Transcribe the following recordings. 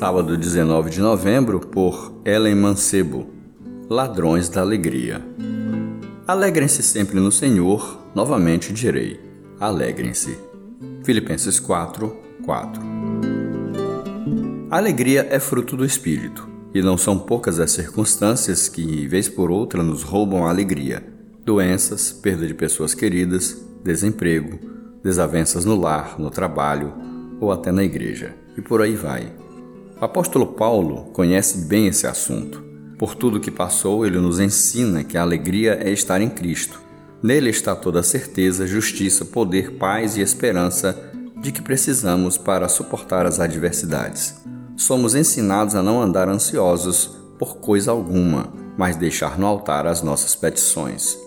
sábado 19 de novembro, por Ellen Mancebo. Ladrões da Alegria. Alegrem-se sempre no Senhor, novamente direi: alegrem-se. Filipenses 4, 4. A alegria é fruto do Espírito, e não são poucas as circunstâncias que, vez por outra, nos roubam a alegria: doenças, perda de pessoas queridas, desemprego, desavenças no lar, no trabalho ou até na igreja. E por aí vai. O apóstolo Paulo conhece bem esse assunto. Por tudo que passou, ele nos ensina que a alegria é estar em Cristo. Nele está toda a certeza, justiça, poder, paz e esperança de que precisamos para suportar as adversidades. Somos ensinados a não andar ansiosos por coisa alguma, mas deixar no altar as nossas petições.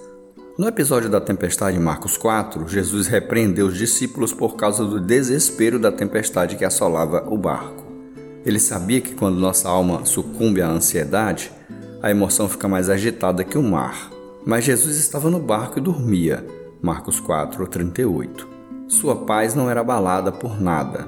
No episódio da tempestade em Marcos 4, Jesus repreendeu os discípulos por causa do desespero da tempestade que assolava o barco. Ele sabia que quando nossa alma sucumbe à ansiedade, a emoção fica mais agitada que o mar. Mas Jesus estava no barco e dormia. Marcos 4, 38. Sua paz não era abalada por nada.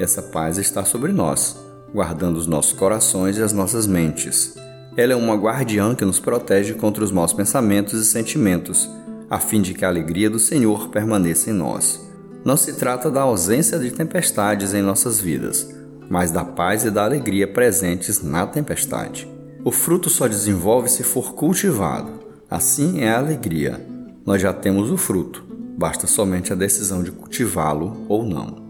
Essa paz está sobre nós, guardando os nossos corações e as nossas mentes. Ela é uma guardiã que nos protege contra os maus pensamentos e sentimentos, a fim de que a alegria do Senhor permaneça em nós. Não se trata da ausência de tempestades em nossas vidas, mas da paz e da alegria presentes na tempestade. O fruto só desenvolve se for cultivado. Assim é a alegria. Nós já temos o fruto, basta somente a decisão de cultivá-lo ou não.